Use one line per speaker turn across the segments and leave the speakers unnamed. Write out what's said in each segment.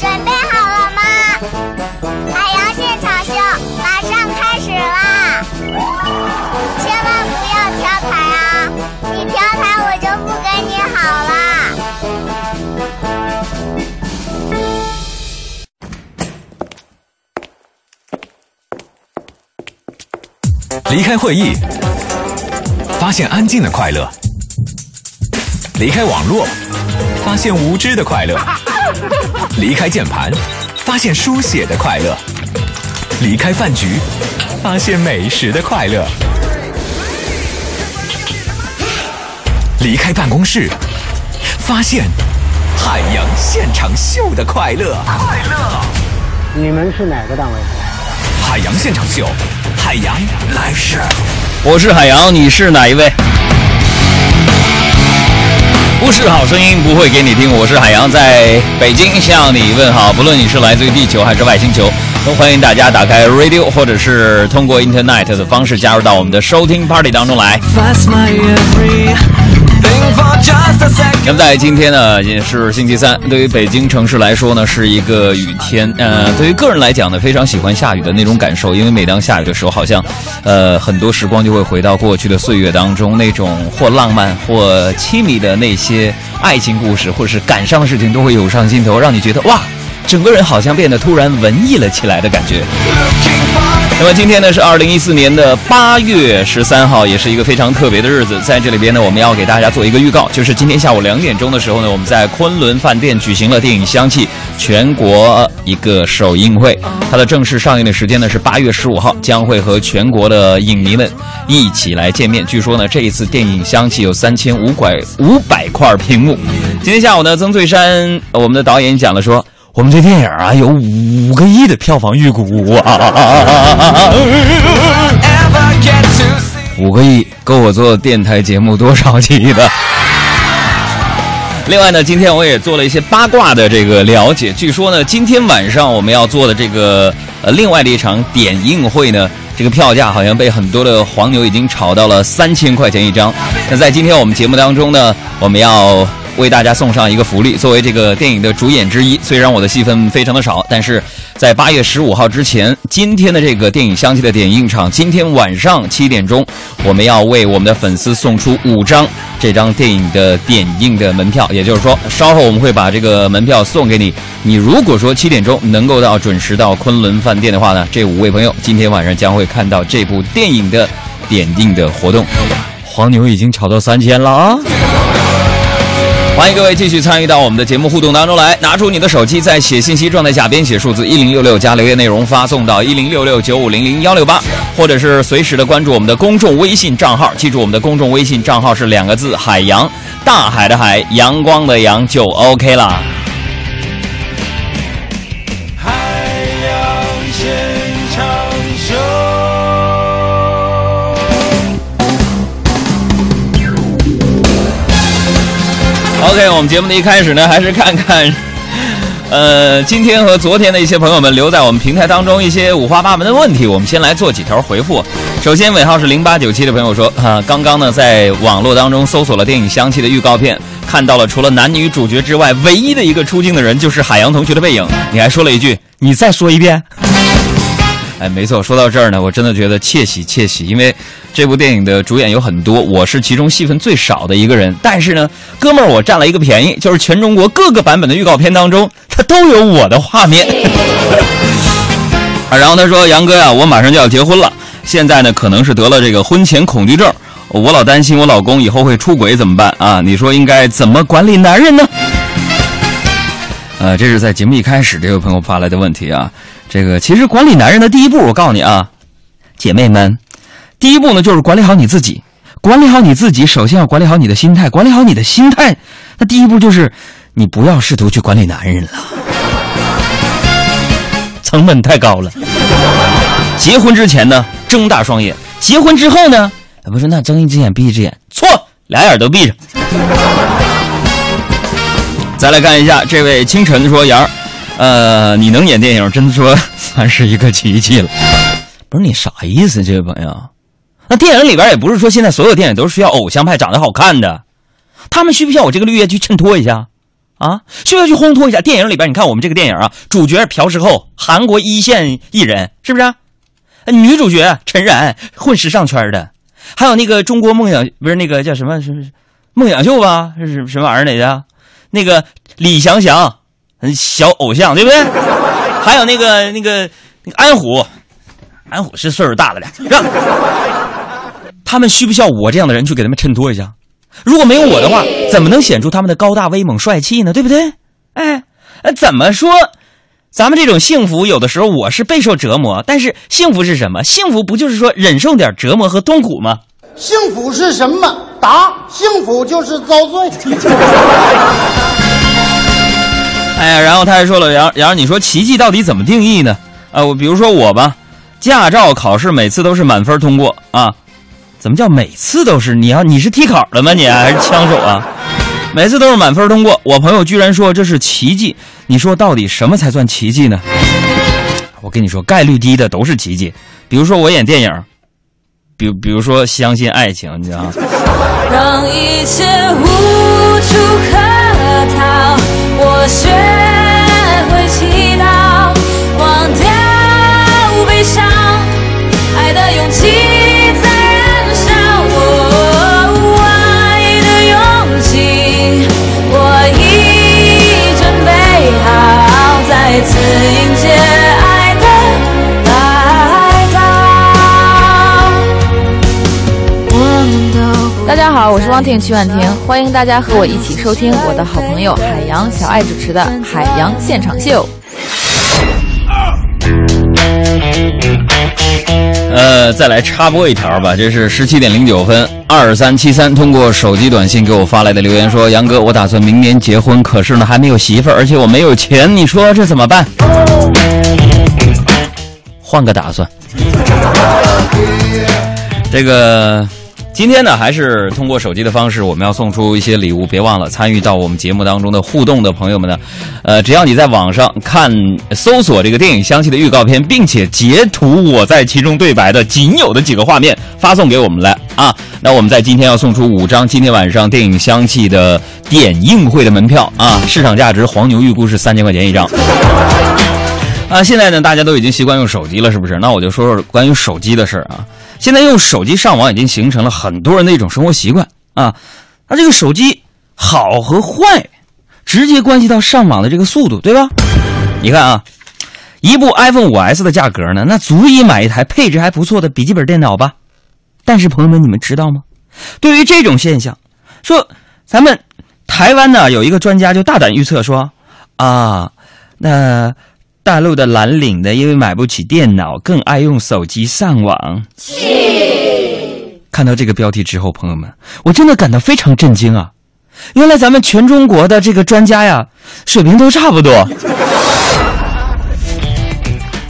准备好了吗？海洋现场秀马上开始啦！千万不要跳台啊！你跳台我就不跟你好啦！
离开会议，发现安静的快乐；离开网络，发现无知的快乐；离开键盘，发现书写的快乐；离开饭局，发现美食的快乐；离开办公室，发现海洋现场秀的快乐。快乐！
你们是哪个单位？
海洋现场秀，海洋来事。
我是海洋，你是哪一位？不是好声音不会给你听，我是海洋，在北京向你问好。不论你是来自于地球还是外星球，都欢迎大家打开 radio 或者是通过 internet 的方式加入到我们的收听 party 当中来。那么在今天呢，也是星期三，对于北京城市来说呢，是一个雨天。呃，对于个人来讲呢，非常喜欢下雨的那种感受，因为每当下雨的时候，好像，呃，很多时光就会回到过去的岁月当中，那种或浪漫或凄迷的那些爱情故事，或者是感伤的事情，都会涌上心头，让你觉得哇，整个人好像变得突然文艺了起来的感觉。那么今天呢是二零一四年的八月十三号，也是一个非常特别的日子。在这里边呢，我们要给大家做一个预告，就是今天下午两点钟的时候呢，我们在昆仑饭店举行了电影《香气》全国一个首映会。它的正式上映的时间呢是八月十五号，将会和全国的影迷们一起来见面。据说呢，这一次电影《香气》有三千五百五百块屏幕。今天下午呢，曾翠山我们的导演讲了说。我们这电影啊，有五个亿的票房预估啊！五个亿够我做电台节目多少期的？另外呢，今天我也做了一些八卦的这个了解。据说呢，今天晚上我们要做的这个呃另外的一场点映会呢，这个票价好像被很多的黄牛已经炒到了三千块钱一张。那在今天我们节目当中呢，我们要。为大家送上一个福利，作为这个电影的主演之一，虽然我的戏份非常的少，但是在八月十五号之前，今天的这个电影相继的点映场，今天晚上七点钟，我们要为我们的粉丝送出五张这张电影的点映的门票，也就是说，稍后我们会把这个门票送给你。你如果说七点钟能够到准时到昆仑饭店的话呢，这五位朋友今天晚上将会看到这部电影的点映的活动。黄牛已经炒到三千了啊！欢迎各位继续参与到我们的节目互动当中来，拿出你的手机，在写信息状态下编写数字一零六六加留言内容发送到一零六六九五零零幺六八，或者是随时的关注我们的公众微信账号，记住我们的公众微信账号是两个字：海洋，大海的海，阳光的阳，就 OK
了。
OK，我们节目的一开始呢，还是看看，呃，今天和昨天的一些朋友们留在我们平台当中一些五花八门的问题，我们先来做几条回复。首先，尾号是零八九七的朋友说，啊，刚刚呢在网络当中搜索了电影《香气》的预告片，看到了除了男女主角之外，唯一的一个出镜的人就是海洋同学的背影。你还说了一句，你再说一遍。哎，没错，说到这儿呢，我真的觉得窃喜窃喜，因为这部电影的主演有很多，我是其中戏份最少的一个人。但是呢，哥们儿，我占了一个便宜，就是全中国各个版本的预告片当中，它都有我的画面。啊，然后他说：“杨哥呀，我马上就要结婚了，现在呢可能是得了这个婚前恐惧症，我老担心我老公以后会出轨怎么办啊？你说应该怎么管理男人呢？”呃，这是在节目一开始这位朋友发来的问题啊。这个其实管理男人的第一步，我告诉你啊，姐妹们，第一步呢就是管理好你自己。管理好你自己，首先要管理好你的心态。管理好你的心态，那第一步就是你不要试图去管理男人了，成本太高了。结婚之前呢，睁大双眼；结婚之后呢，不是那睁一只眼闭一只眼，错，俩眼都闭上。再来看一下这位清晨说杨儿。呃，你能演电影，真的说算是一个奇迹了。不是你啥意思，这位朋友？那电影里边也不是说现在所有电影都是需要偶像派长得好看的，他们需不需要我这个绿叶去衬托一下？啊，需不需要去烘托一下？电影里边，你看我们这个电影啊，主角朴实厚，韩国一线艺人，是不是啊？女主角陈然，混时尚圈的，还有那个中国梦想不是那个叫什么什么梦想秀吧？是什么玩意儿来着？那个李祥祥，嗯，小偶像对不对？还有那个那个那个安虎，安虎是岁数大了点，让？他们需不需要我这样的人去给他们衬托一下？如果没有我的话，怎么能显出他们的高大威猛帅气呢？对不对？哎，呃，怎么说？咱们这种幸福，有的时候我是备受折磨，但是幸福是什么？幸福不就是说忍受点折磨和痛苦吗？
幸福是什么？答：幸福就是遭罪。
哎呀，然后他还说了，杨杨，你说奇迹到底怎么定义呢？啊，我比如说我吧，驾照考试每次都是满分通过啊，怎么叫每次都是？你要你是替考的吗？你还是枪手啊？每次都是满分通过。我朋友居然说这是奇迹，你说到底什么才算奇迹呢？我跟你说，概率低的都是奇迹。比如说我演电影，比比如说相信爱情，你知道吗？
让一切无处可逃，我学再次迎接爱的来到。我们都
大家好，我是汪婷曲婉婷，欢迎大家和我一起收听我的好朋友海洋小爱主持的《海洋现场秀》。
呃，再来插播一条吧，这是十七点零九分，二三七三通过手机短信给我发来的留言说：“杨哥，我打算明年结婚，可是呢还没有媳妇儿，而且我没有钱，你说这怎么办？”换个打算。这个今天呢，还是通过手机的方式，我们要送出一些礼物。别忘了参与到我们节目当中的互动的朋友们呢，呃，只要你在网上看搜索这个电影香气的预告片，并且截图我在其中对白的仅有的几个画面发送给我们来啊，那我们在今天要送出五张今天晚上电影香气的点映会的门票啊，市场价值黄牛预估是三千块钱一张。啊，现在呢，大家都已经习惯用手机了，是不是？那我就说说关于手机的事儿啊。现在用手机上网已经形成了很多人的一种生活习惯啊。那这个手机好和坏，直接关系到上网的这个速度，对吧？你看啊，一部 iPhone 5S 的价格呢，那足以买一台配置还不错的笔记本电脑吧？但是朋友们，你们知道吗？对于这种现象，说咱们台湾呢有一个专家就大胆预测说啊，那。大陆的蓝领呢，因为买不起电脑，更爱用手机上网。看到这个标题之后，朋友们，我真的感到非常震惊啊！原来咱们全中国的这个专家呀，水平都差不多。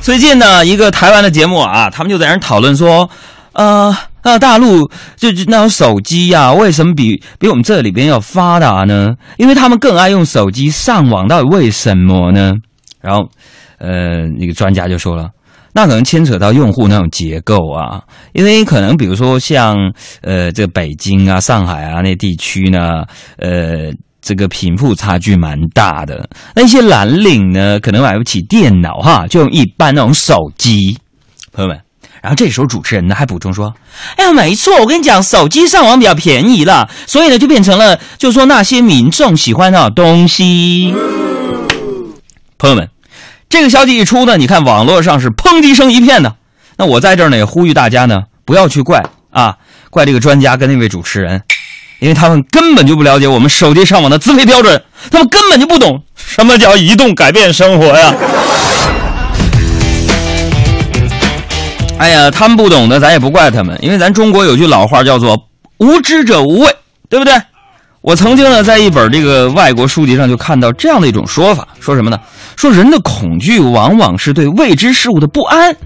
最近呢，一个台湾的节目啊，他们就在那讨论说，呃，那大陆就就那种手机呀、为什么比比我们这里边要发达呢？因为他们更爱用手机上网，到底为什么呢？然后，呃，那个专家就说了，那可能牵扯到用户那种结构啊，因为可能比如说像呃这个北京啊、上海啊那地区呢，呃这个贫富差距蛮大的，那些蓝领呢可能买不起电脑哈，就用一般那种手机，朋友们。然后这时候主持人呢还补充说：“哎呀，没错，我跟你讲，手机上网比较便宜了，所以呢就变成了，就是说那些民众喜欢那种东西。”朋友们，这个消息一出呢，你看网络上是抨击声一片的。那我在这儿呢也呼吁大家呢，不要去怪啊，怪这个专家跟那位主持人，因为他们根本就不了解我们手机上网的资费标准，他们根本就不懂什么叫移动改变生活呀。哎呀，他们不懂的，咱也不怪他们，因为咱中国有句老话叫做“无知者无畏”，对不对？我曾经呢，在一本这个外国书籍上就看到这样的一种说法，说什么呢？说人的恐惧往往是对未知事物的不安。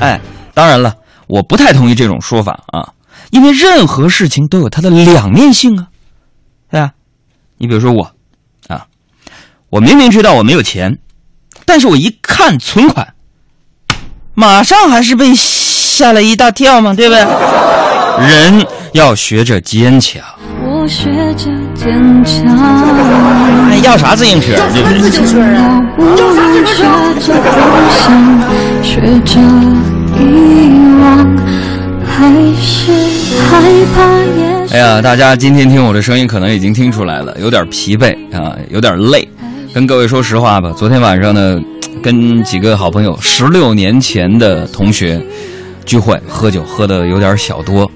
哎，当然了，我不太同意这种说法啊，因为任何事情都有它的两面性啊，对吧？你比如说我，啊，我明明知道我没有钱，但是我一看存款，马上还是被吓了一大跳嘛，对不对？人要学着坚强。
学着坚强。
哎，要啥自行车？对不对？
学着想，学着遗忘，还是害怕也。
哎呀，大家今天听我的声音，可能已经听出来了，有点疲惫啊，有点累。跟各位说实话吧，昨天晚上呢，跟几个好朋友，十六年前的同学聚会喝酒，喝的有点小多。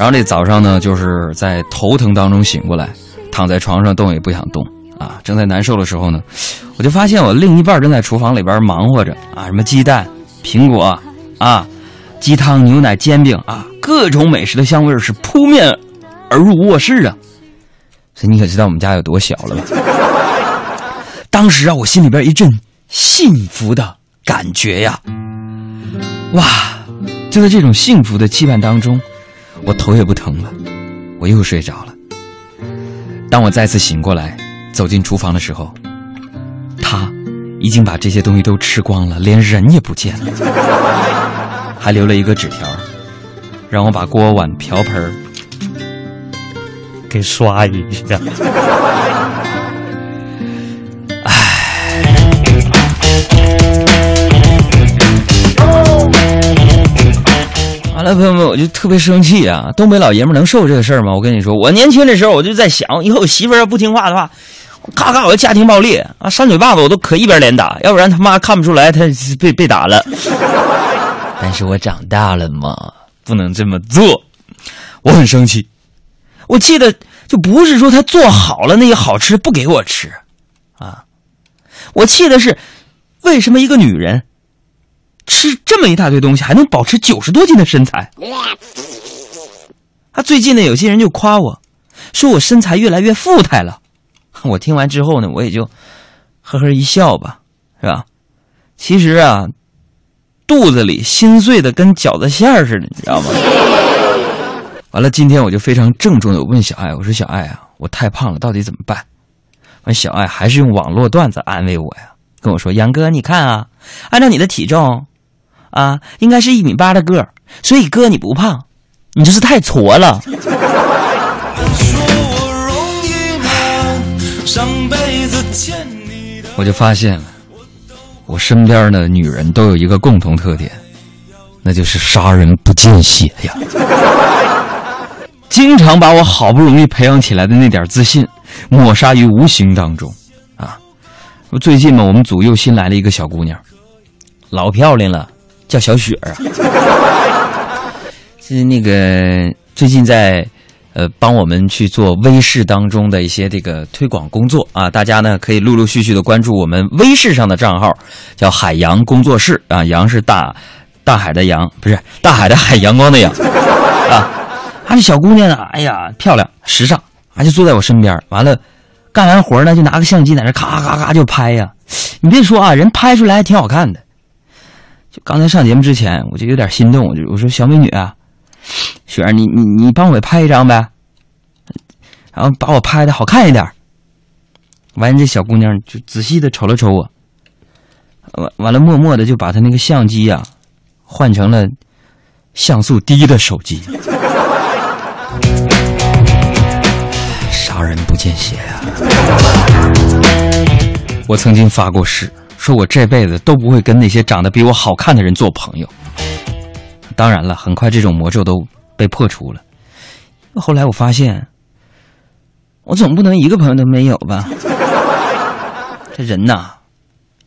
然后这早上呢，就是在头疼当中醒过来，躺在床上动也不想动啊。正在难受的时候呢，我就发现我另一半正在厨房里边忙活着啊，什么鸡蛋、苹果啊、鸡汤、牛奶、煎饼啊，各种美食的香味是扑面而入卧室啊。所以你可知道我们家有多小了吧？当时啊，我心里边一阵幸福的感觉呀，哇！就在这种幸福的期盼当中，我头也不疼了，我又睡着了。当我再次醒过来，走进厨房的时候，他已经把这些东西都吃光了，连人也不见了，还留了一个纸条，让我把锅碗瓢盆给刷一下。完了，朋友们，我就特别生气啊！东北老爷们能受这个事儿吗？我跟你说，我年轻的时候我就在想，以后我媳妇要不听话的话，咔咔我就家庭暴力啊，扇嘴巴子我都可一边连打，要不然他妈看不出来他被被打了。但是我长大了嘛，不能这么做，我很生气。我气的就不是说他做好了那些好吃不给我吃，啊，我气的是为什么一个女人。吃这么一大堆东西，还能保持九十多斤的身材。啊，最近呢，有些人就夸我，说我身材越来越富态了。我听完之后呢，我也就呵呵一笑吧，是吧？其实啊，肚子里心碎的跟饺子馅儿似的，你知道吗？完了，今天我就非常郑重的问小爱，我说小爱啊，我太胖了，到底怎么办？完，小爱还是用网络段子安慰我呀，跟我说：“杨哥，你看啊，按照你的体重。”啊，应该是一米八的个儿，所以哥你不胖，你就是太矬了。我就发现了，我身边的女人都有一个共同特点，那就是杀人不见血呀，经常把我好不容易培养起来的那点自信抹杀于无形当中。啊，最近嘛，我们组又新来了一个小姑娘，老漂亮了。叫小雪啊，是那个最近在呃帮我们去做微视当中的一些这个推广工作啊，大家呢可以陆陆续续的关注我们微视上的账号，叫海洋工作室啊，洋是大大海的洋，不是大海的海，阳光的阳啊。啊，这小姑娘呢，哎呀漂亮时尚，啊就坐在我身边，完了干完活呢就拿个相机在那咔咔咔就拍呀，你别说啊，人拍出来还挺好看的。就刚才上节目之前，我就有点心动，我就我说小美女啊，雪儿，你你你帮我拍一张呗，然后把我拍的好看一点。完，这小姑娘就仔细的瞅了瞅我，完完了，默默的就把她那个相机呀换成了像素低的手机。杀人不见血呀！我曾经发过誓。说我这辈子都不会跟那些长得比我好看的人做朋友。当然了，很快这种魔咒都被破除了。后来我发现，我总不能一个朋友都没有吧？这人呐，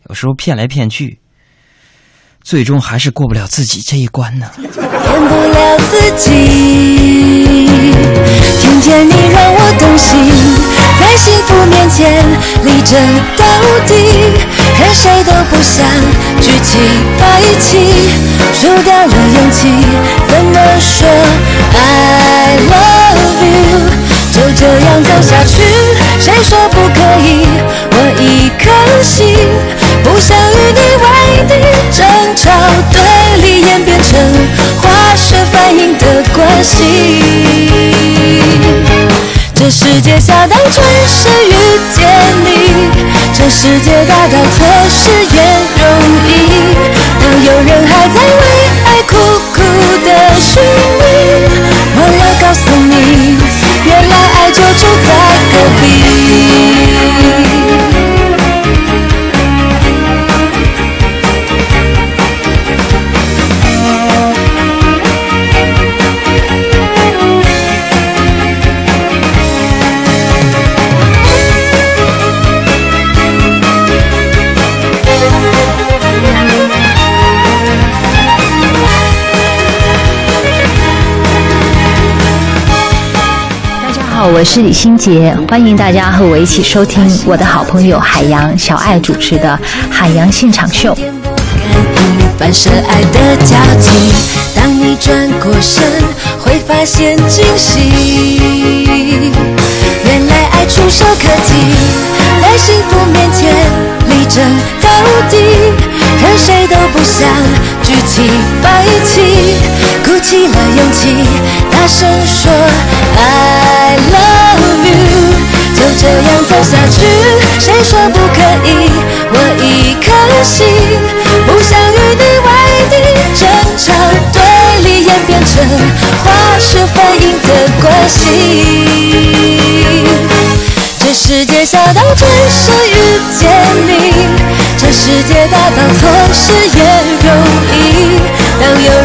有时候骗来骗去，最终还是过不了自己这一关呢。
骗不了自己，听见你让我动心。在幸福面前立正到底，看谁都不想举起白旗，输掉了勇气，怎么说 I love you？就这样走下去，谁说不可以？我一颗心不想与你为敌，争吵对立演变成化学反应的关系。这世界下当春是遇见你，这世界大到确实也容易。当有人还在
我是李心洁，欢迎大家和我一起收听我的好朋友海洋小爱主持的《海洋现场秀》。
反射爱的交集，当你转过身，会发现惊喜。原来爱触手可及，在幸福面前力争到底，任谁都不想举起白旗，鼓起了勇气，大声说 I love you。就这样走下去，谁说不可以？我一颗心不想与你为世界小到只是遇见你，这世界大到错失也容易。当有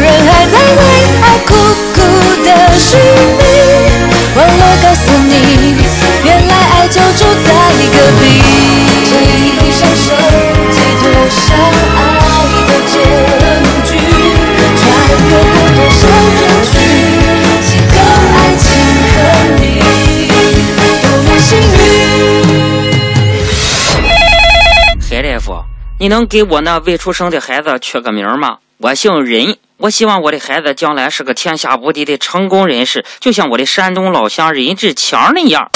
你
能给我那未出生的孩子取个名吗？我姓任，我希望我的孩子将来是个天下无敌的成功人士，就像我的山东老乡任志强那样。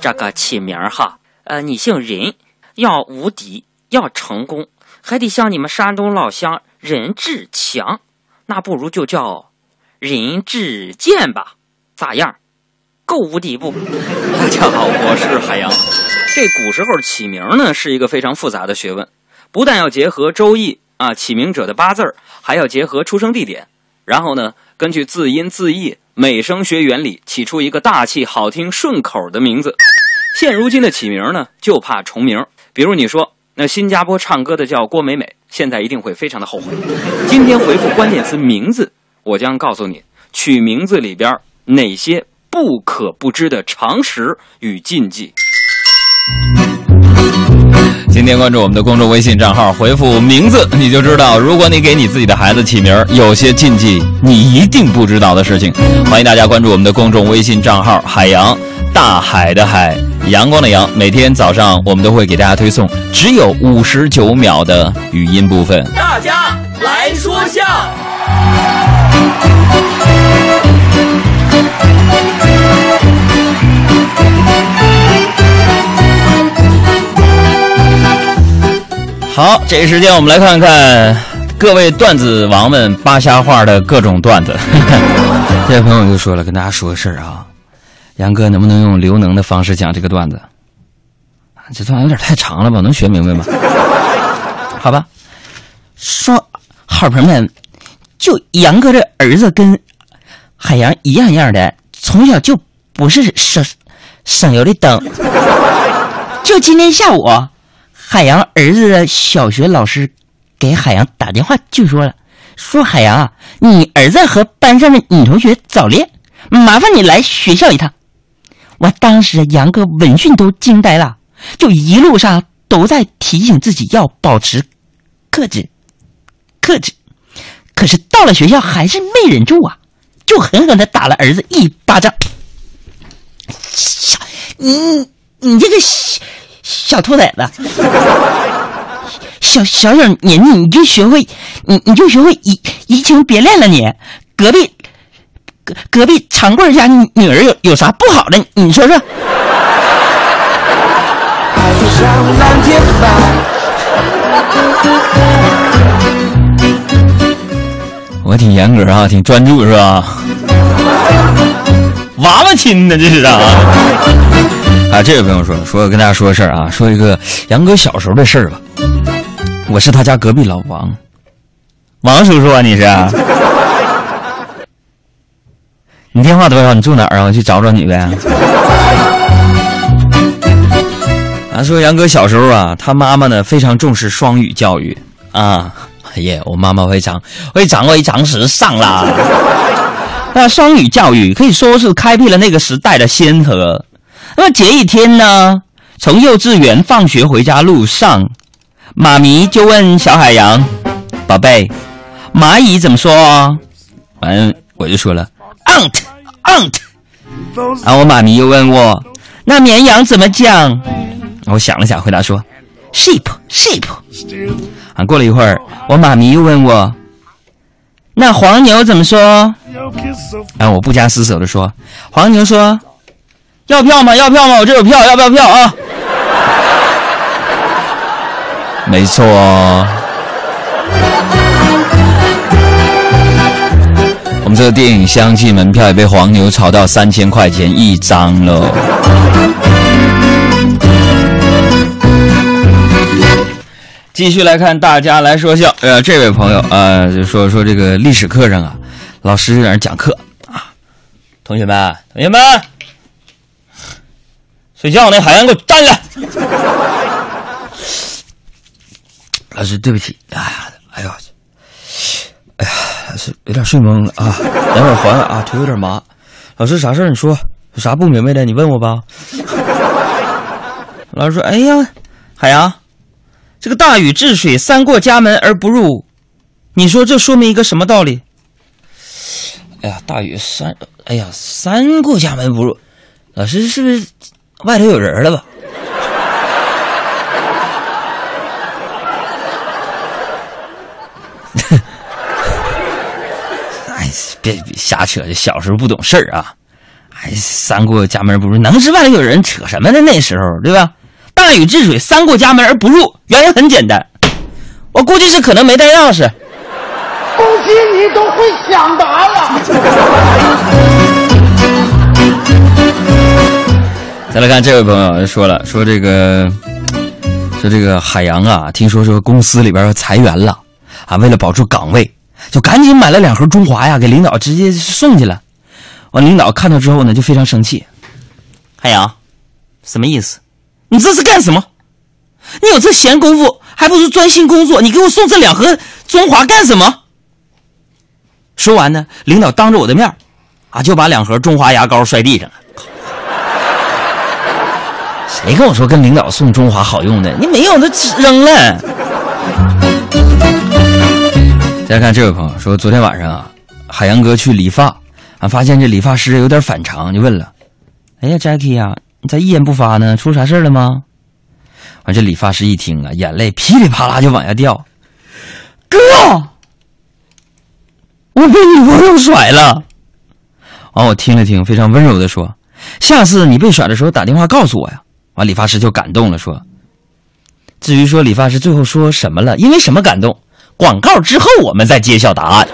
这个起名哈，呃，你姓任，要无敌，要成功，还得像你们山东老乡任志强，那不如就叫任志健吧，咋样？够无敌不？大家好，我是海洋。这古时候起名呢是一个非常复杂的学问，不但要结合《周易》啊起名者的八字儿，还要结合出生地点，然后呢根据字音字义、美声学原理起出一个大气、好听、顺口的名字。现如今的起名呢就怕重名，比如你说那新加坡唱歌的叫郭美美，现在一定会非常的后悔。今天回复关键词“名字”，我将告诉你取名字里边哪些不可不知的常识与禁忌。
今天关注我们的公众微信账号，回复名字，你就知道，如果你给你自己的孩子起名儿，有些禁忌你一定不知道的事情。欢迎大家关注我们的公众微信账号“海洋大海的海阳光的阳”，每天早上我们都会给大家推送只有五十九秒的语音部分。
大家来说笑。
好，这一时间我们来看看各位段子王们扒瞎话的各种段子。这位朋友就说了，跟大家说个事儿啊，杨哥能不能用刘能的方式讲这个段子？啊这段有点太长了吧，能学明白吗？好吧，说好朋友们，就杨哥这儿子跟海洋一样样的，从小就不是省省油的灯。就今天下午，海洋儿子的小学老师给海洋打电话，就说了，说海洋啊，你儿子和班上的女同学早恋，麻烦你来学校一趟。我当时杨哥闻讯都惊呆了，就一路上都在提醒自己要保持克制，克制。可是到了学校还是没忍住啊，就狠狠的打了儿子一巴掌。你你这个小小兔崽子，小小小年纪你就学会你你就学会移移情别恋了你，隔壁隔隔壁长贵家女女儿有有啥不好的？你说说。我挺严格啊，挺专注是吧？娃娃亲呢，这是啊！啊，这位朋友说说，跟大家说个事儿啊，说一个杨哥小时候的事儿吧。我是他家隔壁老王，王叔叔啊，你是？你电话多少？你住哪儿啊？我去找找你呗。啊，说杨哥小时候啊，他妈妈呢非常重视双语教育啊。哎呀，我妈妈非常非常非常时尚啦。那双语教育可以说是开辟了那个时代的先河。那么这一天呢，从幼稚园放学回家路上，妈咪就问小海洋：“宝贝，蚂蚁怎么说？”完，我就说了：“aunt aunt。”然后我妈咪又问我，那绵羊怎么讲？我想了想，回答说，sheep sheep。啊，过了一会儿，我妈咪又问我，那黄牛怎么说？啊，我不加思索的说，黄牛说，要票吗？要票吗？我这有票，要不要票啊？没错。我们这个电影相继门票也被黄牛炒到三千块钱一张了。继续来看，大家来说笑。呃，这位朋友啊，就说说这个历史课上啊，老师在那讲课啊，同学们，同学们，睡觉呢，海洋给我站起来。老师，对不起，哎呀，哎呦，哎呀，是有点睡懵了啊，等会儿缓缓啊，腿有点麻。老师，啥事儿？你说，有啥不明白的？你问我吧。老师说：“哎呀，海洋，这个大禹治水，三过家门而不入，你说这说明一个什么道理？”哎呀，大禹三，哎呀，三过家门不入，老师是不是外头有人了吧？哎，别瞎扯，小时候不懂事儿啊！哎，三过家门不入，能是外头有人扯什么呢？那时候对吧？大禹治水，三过家门而不入，原因很简单，我估计是可能没带钥匙。
恭喜你都会抢答了。
再来看这位朋友说了，说这个说这个海洋啊，听说说公司里边要裁员了啊，为了保住岗位，就赶紧买了两盒中华呀，给领导直接送去了。完，领导看到之后呢，就非常生气。海洋，什么意思？你这是干什么？你有这闲工夫，还不如专心工作。你给我送这两盒中华干什么？说完呢，领导当着我的面啊，就把两盒中华牙膏摔地上了。谁跟我说跟领导送中华好用的？你没有，那扔了。再看这位朋友说，昨天晚上啊，海洋哥去理发，啊，发现这理发师有点反常，就问了：“哎呀，Jackie 呀，你咋一言不发呢？出啥事了吗？”完，这理发师一听啊，眼泪噼里啪啦就往下掉。哥，我被女朋友甩了。完，我听了听，非常温柔的说：“下次你被甩的时候打电话告诉我呀。”完，理发师就感动了，说：“至于说理发师最后说什么了，因为什么感动？广告之后我们再揭晓答案。”